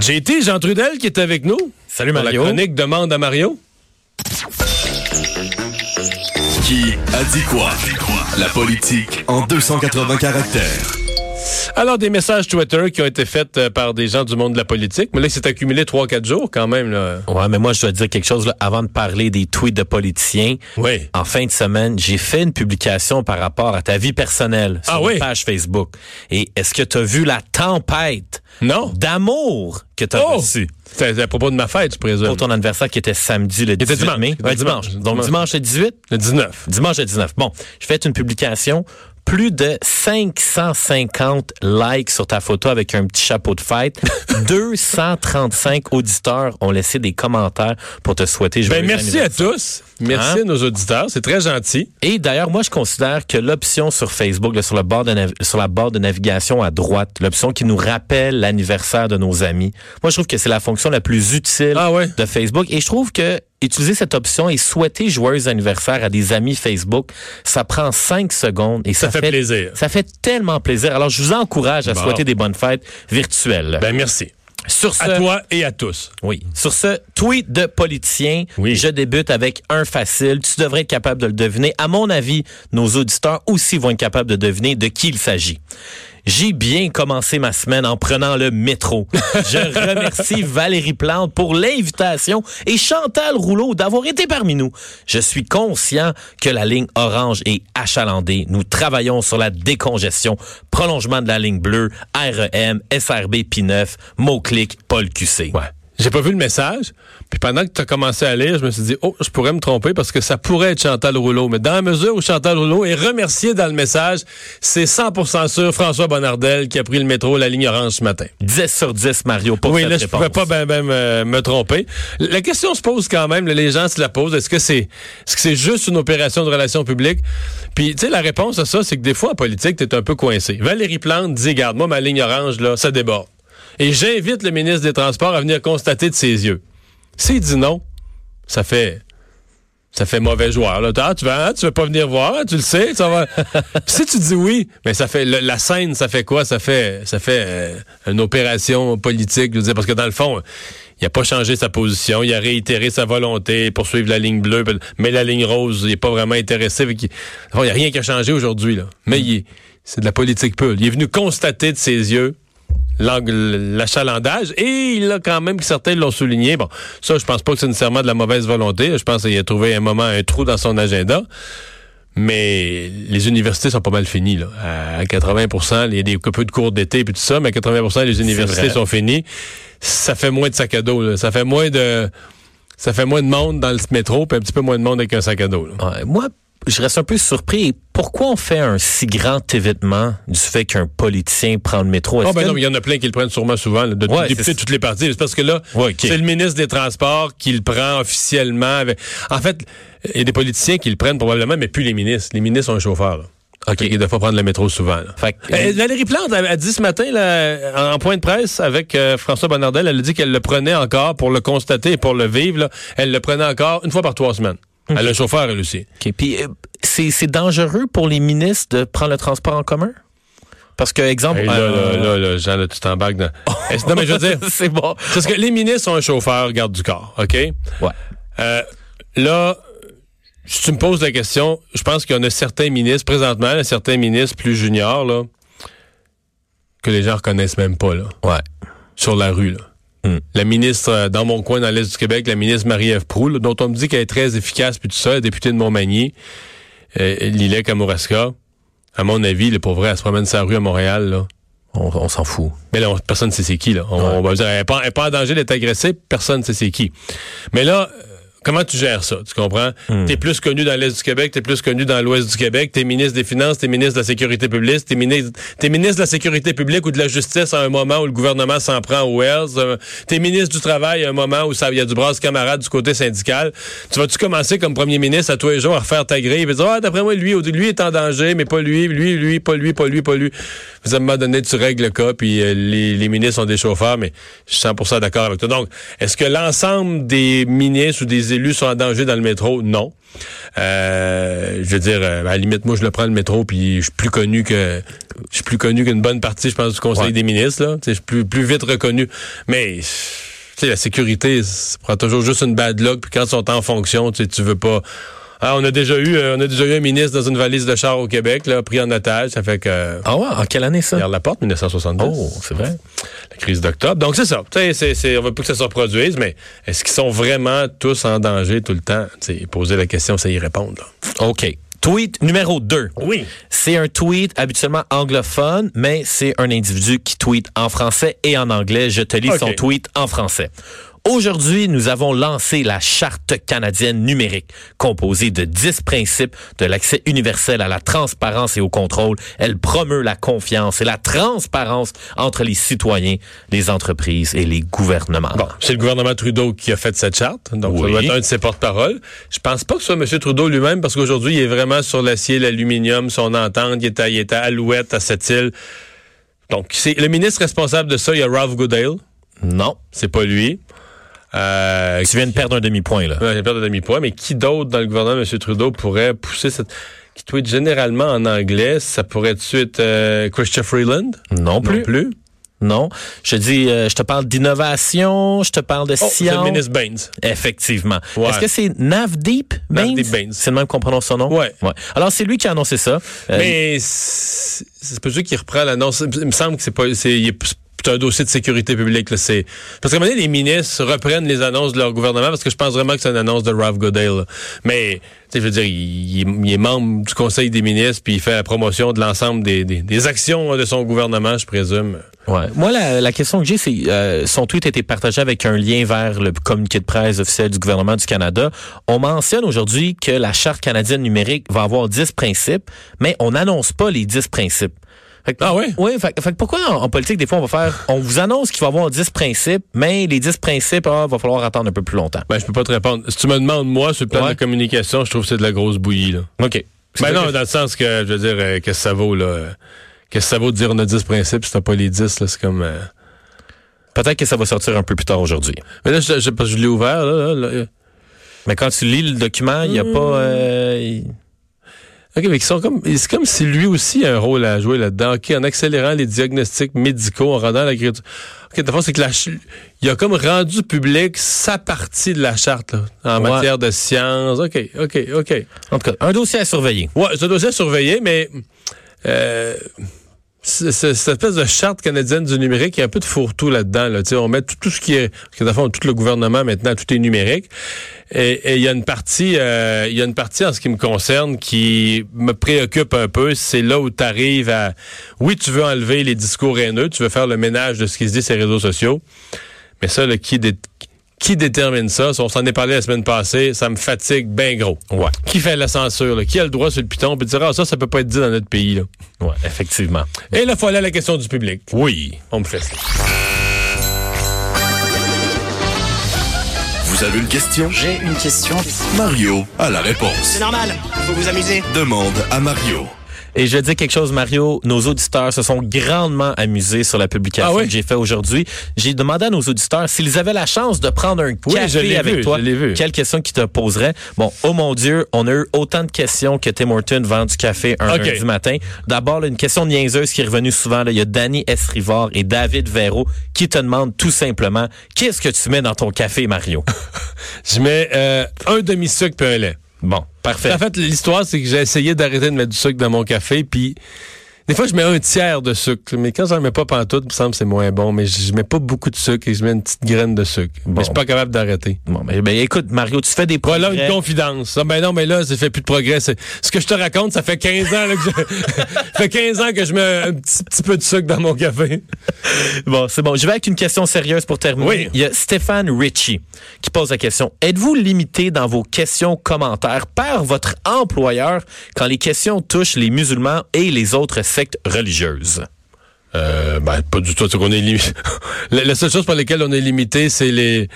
JT, Jean Trudel qui est avec nous. Salut Pour la Mario. chronique Demande à Mario. Qui a dit quoi? La politique en 280 caractères. Alors, des messages Twitter qui ont été faits euh, par des gens du monde de la politique. Mais là, c'est accumulé 3-4 jours quand même. Là. Ouais, mais moi, je dois dire quelque chose là, avant de parler des tweets de politiciens. Oui. En fin de semaine, j'ai fait une publication par rapport à ta vie personnelle sur Ah une oui? page Facebook. Et est-ce que tu as vu la tempête Non. d'amour que tu as Oh! reçue? C'est à propos de ma fête, je présume. pour ton anniversaire qui était samedi le 18 dimanche. mai? C'était Ouais, dimanche. dimanche. Donc Dimanche. dimanche le 18? Le 19. Dimanche le 19. Bon, je fais une publication. Plus de 550 likes sur ta photo avec un petit chapeau de fête. 235 auditeurs ont laissé des commentaires pour te souhaiter joyeux Ben, merci à tous. Merci Hein? à nos auditeurs. C'est très gentil. Et d'ailleurs, moi, je considère que l'option sur Facebook, là, sur, le bord de nav- sur la barre de navigation à droite, l'option qui nous rappelle l'anniversaire de nos amis, moi, je trouve que c'est la fonction la plus utile Ah ouais? de Facebook. Et je trouve que utiliser cette option et souhaiter joyeux anniversaire à des amis Facebook, ça prend cinq secondes et ça, Ça fait plaisir. Ça fait tellement plaisir. Alors, je vous encourage à Bon. souhaiter des bonnes fêtes virtuelles. Ben, merci. sur ce, À toi et à tous. oui. Sur ce tweet de politicien, Oui. je débute avec un facile. Tu devrais être capable de le deviner. À mon avis, nos auditeurs aussi vont être capables de deviner de qui il s'agit. J'ai bien commencé ma semaine en prenant le métro. Je remercie Valérie Plante pour l'invitation et Chantal Rouleau d'avoir été parmi nous. Je suis conscient que la ligne orange est achalandée. Nous travaillons sur la décongestion, prolongement de la ligne bleue, REM, SRB P9, mot-clic, Paul QC. Ouais. J'ai pas vu le message. Puis pendant que tu as commencé à lire, je me suis dit, oh, je pourrais me tromper parce que ça pourrait être Chantal Rouleau. Mais dans la mesure où Chantal Rouleau est remerciée dans le message, c'est 100% sûr François Bonnardel qui a pris le métro, la ligne orange ce matin. 10 sur 10, Mario, pour oui, cette là, je pouvais pas ben, ben me, me tromper. La question se pose quand même, les gens se la posent. Est-ce que c'est est-ce que c'est juste une opération de relations publiques? Puis, tu sais, la réponse à ça, c'est que des fois, en politique, tu es un peu coincé. Valérie Plante dit, garde, moi, ma ligne orange, là, ça déborde. Et j'invite le ministre des Transports à venir constater de ses yeux. S'il dit non, ça fait... Ça fait mauvais joueur. Là. Ah, tu vas, ah, tu veux pas venir voir, tu le sais. Ça va. Si tu dis oui, mais ça fait le- la scène, ça fait quoi? Ça fait, ça fait euh, une opération politique. Je veux dire, parce que dans le fond, il a pas changé sa position, il a réitéré sa volonté pour suivre la ligne bleue, mais la ligne rose, il est pas vraiment intéressé. Il y a rien qui a changé aujourd'hui là. Mais est- c'est de la politique pure. Il est venu constater de ses yeux l'achalandage et il a quand même que certains l'ont souligné. Bon, ça, je pense pas que c'est nécessairement de la mauvaise volonté. Je pense qu'il a trouvé un moment un trou dans son agenda. Mais les universités sont pas mal finies. Là. À 80% il y a des peu de cours d'été et tout ça, mais à 80% les universités sont finies. Ça fait moins de sac à dos. là. Ça fait moins de ça fait moins de monde dans le métro, puis un petit peu moins de monde avec un sac à dos. là. Ouais, moi, je reste un peu surpris. Pourquoi on fait un si grand événement du fait qu'un politicien prend le métro? Est-ce ben non, mais il y en a plein qui le prennent sûrement souvent, là, de Ouais, députés c'est- de toutes les parties. C'est parce que là, Ouais, c'est le ministre des Transports qui le prend officiellement. avec- En fait, il y a des politiciens qui le prennent probablement, mais plus les ministres. Les ministres ont un chauffeur. Là. OK. Ils ne doivent pas prendre le métro souvent. là. Fait que- Euh, Valérie Plante a, a dit ce matin, là, en point de presse avec euh, François Bonnardel, elle a dit qu'elle le prenait encore pour le constater et pour le vivre. là. Elle le prenait encore une fois par trois semaines. Elle a un chauffeur, elle aussi. OK. Puis, euh, c'est c'est dangereux pour les ministres de prendre le transport en commun? Parce que, exemple... Hey, là, euh, là, là, là, Jean, là, tu t'embarques dans... Est-ce- non, mais je veux dire, c'est bon. parce que les ministres ont un chauffeur garde du corps, OK? Ouais. Euh, là, si tu me poses la question, je pense qu'il y en a certains ministres, présentement, là, certains ministres plus juniors, là, que les gens reconnaissent même pas, là, Ouais. sur la rue, là. Mm. La ministre, euh, dans mon coin, dans l'Est du Québec, la ministre Marie-Ève Proulx, dont on me dit qu'elle est très efficace, puis tout ça, la députée de Montmagny, euh, Lillet Kamouraska, à mon avis, le pauvre, elle se promène sa rue à Montréal, là. On, on s'en fout. Mais là, on- personne ne sait c'est qui. Là. On, on va dire, elle n'est pas, pas en danger d'être agressée, personne ne sait c'est qui. Mais là, comment tu gères ça? Tu comprends? T'es plus connu dans l'Est du Québec, t'es plus connu dans l'Ouest du Québec, t'es ministre des Finances, t'es ministre de la Sécurité publique, t'es ministre, t'es ministre de la Sécurité publique ou de la Justice à un moment où le gouvernement s'en prend au Wells. Euh, t'es ministre du Travail à un moment où il y a du brasse camarade du côté syndical. Tu vas-tu commencer comme premier ministre à tous les jours à refaire ta grille et dire, ah, d'après moi, lui, lui est en danger, mais pas lui, lui, lui, pas lui, pas lui, pas lui. Vous à un moment donné, tu règles le cas, puis euh, les, les ministres sont des chauffeurs, mais je suis 100% d'accord avec toi. Donc, est-ce que l'ensemble des ministres ou des élus sont en danger dans le métro? Non. Euh, je veux dire, euh, à la limite, moi, je le prends le métro, puis je suis plus connu que je suis plus connu qu'une bonne partie, je pense, du Conseil Ouais. des ministres. Là. Je suis plus, plus vite reconnu. Mais tu sais, la sécurité, ça prend toujours juste une bad luck, puis quand ils sont en fonction, tu veux pas. Ah, on a déjà eu, euh, on a déjà eu un ministre dans une valise de char au Québec, là, pris en otage. Ça fait que Ah ouais, en quelle année ça? Regarde la porte, 1970. Oh, c'est vrai. La crise d'octobre. Donc, c'est ça. Tu sais, on veut plus que ça se reproduise, mais est-ce qu'ils sont vraiment tous en danger tout le temps? Tu sais, poser la question, c'est y répondre. là. OK. Tweet numéro 2. Oui. C'est un tweet habituellement anglophone, mais c'est un individu qui tweet en français et en anglais. Je te lis son tweet en français. Aujourd'hui, nous avons lancé la Charte canadienne numérique, composée de 10 principes de l'accès universel à la transparence et au contrôle. Elle promeut la confiance et la transparence entre les citoyens, les entreprises et les gouvernements. Bon, c'est le gouvernement Trudeau qui a fait cette charte. Donc, ça Oui. doit être un de ses porte-paroles. Je pense pas que ce soit M. Trudeau lui-même, parce qu'aujourd'hui, il est vraiment sur l'acier, l'aluminium, son entente. Il est à, il est à Alouette, à Sept-Îles. Donc, c'est le ministre responsable de ça, il y a Ralph Goodale. Non. C'est pas lui. Euh, Tu viens de perdre un demi-point, là. Ouais, j'ai peur de demi-point, mais qui d'autre dans le gouvernement, M. Trudeau, pourrait pousser cette... qui tweet généralement en anglais, ça pourrait être suite euh, Christopher Freeland? Non plus. Non plus. Non. Je dis, euh, je te parle d'innovation, je te parle de Oh, c'est le science. ministre Baines. Effectivement. Ouais. Est-ce que c'est Navdeep Baines? Navdeep Baines. C'est le même qu'on prononce son nom? Ouais. Alors, c'est lui qui a annoncé ça. Euh, Mais c'est pas lui qui reprend l'annonce. Il me semble que c'est pas... C'est c'est un dossier de sécurité publique. C'est, parce qu'à les ministres reprennent les annonces de leur gouvernement parce que je pense vraiment que c'est une annonce de Ralph Goodale. Mais, je veux dire, il, est- membre du Conseil des ministres puis il fait la promotion de l'ensemble des, actions de son gouvernement, je présume. ouais. Moi, la, la question que j'ai, c'est euh, son tweet a été partagé avec un lien vers le communiqué de presse officiel du gouvernement du Canada. On mentionne aujourd'hui que la Charte canadienne numérique va avoir 10 principes, mais on n'annonce pas les 10 principes. Fait que- Ah ouais? Oui, fait, fait que pourquoi en, en politique, des fois, on va faire, on vous annonce qu'il va y avoir 10 principes, mais les 10 principes, ah, va falloir attendre un peu plus longtemps. Ben, je peux pas te répondre. Si tu me demandes, moi, sur le plan Ouais. de communication, je trouve que c'est de la grosse bouillie, là. OK. Ben non, dans le sens que, je veux dire, euh, qu'est-ce que ça vaut, là? euh, Qu'est-ce que ça vaut de dire on a 10 principes si t'as pas les 10, là? C'est comme... euh, Peut-être que ça va sortir un peu plus tard aujourd'hui. Mais là, je, je, je l'ai ouvert, là, là, là. Mais quand tu lis le document, il n'y a Hmm. pas... euh, il- OK, mais ils sont comme, c'est comme si lui aussi a un rôle à jouer là-dedans. OK, en accélérant les diagnostics médicaux, en rendant la. OK, de c'est que la, il a comme rendu public sa partie de la charte, là, en Ouais. matière de science. OK, OK, OK. En tout cas, un dossier à surveiller. Ouais, c'est un dossier à surveiller, mais euh, cette espèce de charte canadienne du numérique, il y a un peu de fourre-tout là-dedans. On met tout, ce qui est... Que tout le gouvernement, maintenant, tout est numérique. Et et il y a une partie euh, il y a une partie en ce qui me concerne qui me préoccupe un peu. C'est là où tu arrives à... Oui, tu veux enlever les discours haineux, tu veux faire le ménage de ce qui se dit sur les réseaux sociaux. Mais ça, là, qui, dé- qui détermine ça? On s'en est parlé la semaine passée. Ça me fatigue bien gros. Ouais. Qui fait la censure? là? Qui a le droit sur le piton? Puis dire, ah, ça, ça peut pas être dit dans notre pays. Là? Ouais, effectivement. Et là, il faut aller à la question du public. Oui. On me fait ça. Vous avez une question? J'ai une question. Mario a la réponse. C'est normal, faut vous amuser. Demande à Mario. Et je dire quelque chose, Mario. Nos auditeurs se sont grandement amusés sur la publication Ah oui? que j'ai fait aujourd'hui. J'ai demandé à nos auditeurs s'ils avaient la chance de prendre un Oui, café avec vu, toi. je l'ai vu. Quelle question qu'ils te poseraient? Bon, oh mon Dieu, on a eu autant de questions que Tim Horton vend du café un lundi matin. D'abord, une question niaiseuse qui est revenue souvent. Là. Il y a Danny S. Rivard et David Véro qui te demandent tout simplement qu'est-ce que tu mets dans ton café, Mario? Je mets euh, un demi-sucre puis un lait. Bon, parfait. En fait, l'histoire, c'est que j'ai essayé d'arrêter de mettre du sucre dans mon café, puis Des fois, je mets un tiers de sucre, mais quand j'en mets pas pantoute, il me semble que c'est moins bon. Mais je mets pas beaucoup de sucre et je mets une petite graine de sucre. Bon. Mais je suis pas capable d'arrêter. Bon, ben, ben, écoute, Mario, tu fais des progrès. Voilà une confidence. Ah, ben non, mais là, ça fait plus de progrès. Ce que je te raconte, ça fait 15 ans là, que je... ça fait 15 ans que je mets un petit, petit peu de sucre dans mon café. Bon, c'est bon. Je vais avec une question sérieuse pour terminer. Oui. Il y a Stéphane Ritchie qui pose la question. Êtes-vous limité dans vos questions commentaires par votre employeur quand les questions touchent les musulmans et les autres sectes religieuses? Euh, ben, pas du tout. Qu'on est limité. la, seule chose par laquelle on est limité, c'est les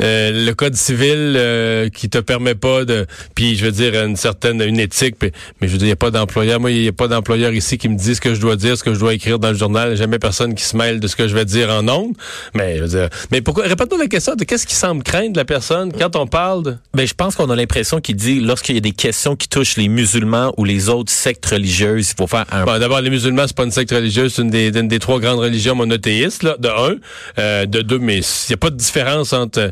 euh, le code civil euh, qui te permet pas de. Puis je veux dire une certaine une éthique. puis- mais je veux dire, il n'y a pas d'employeur. Moi, il n'y a pas d'employeur ici qui me dit ce que je dois dire, ce que je dois écrire dans le journal. Jamais personne qui se mêle de ce que je vais dire en ondes. Mais je veux dire. Mais pourquoi Répète-moi la question de qu'est-ce qui semble craindre la personne quand on parle de. Ben, je pense qu'on a l'impression qu'il dit lorsqu'il y a des questions qui touchent les musulmans ou les autres sectes religieuses, il faut faire un d'abord, les musulmans, c'est pas une secte religieuse, c'est une des, une des trois grandes religions monothéistes, là, de un. Euh, de deux, mais il n'y a pas de différence entre euh,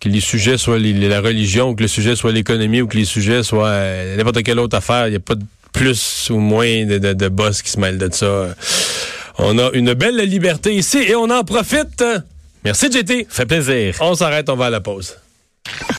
que les sujets soient les- la religion, ou que le sujet soit l'économie, ou que les sujets soient euh, n'importe quelle autre affaire. Il n'y a pas de plus ou moins de, de, de boss qui se mêlent de ça. On a une belle liberté ici et on en profite. Merci, JT. fait plaisir. On s'arrête, on va à la pause.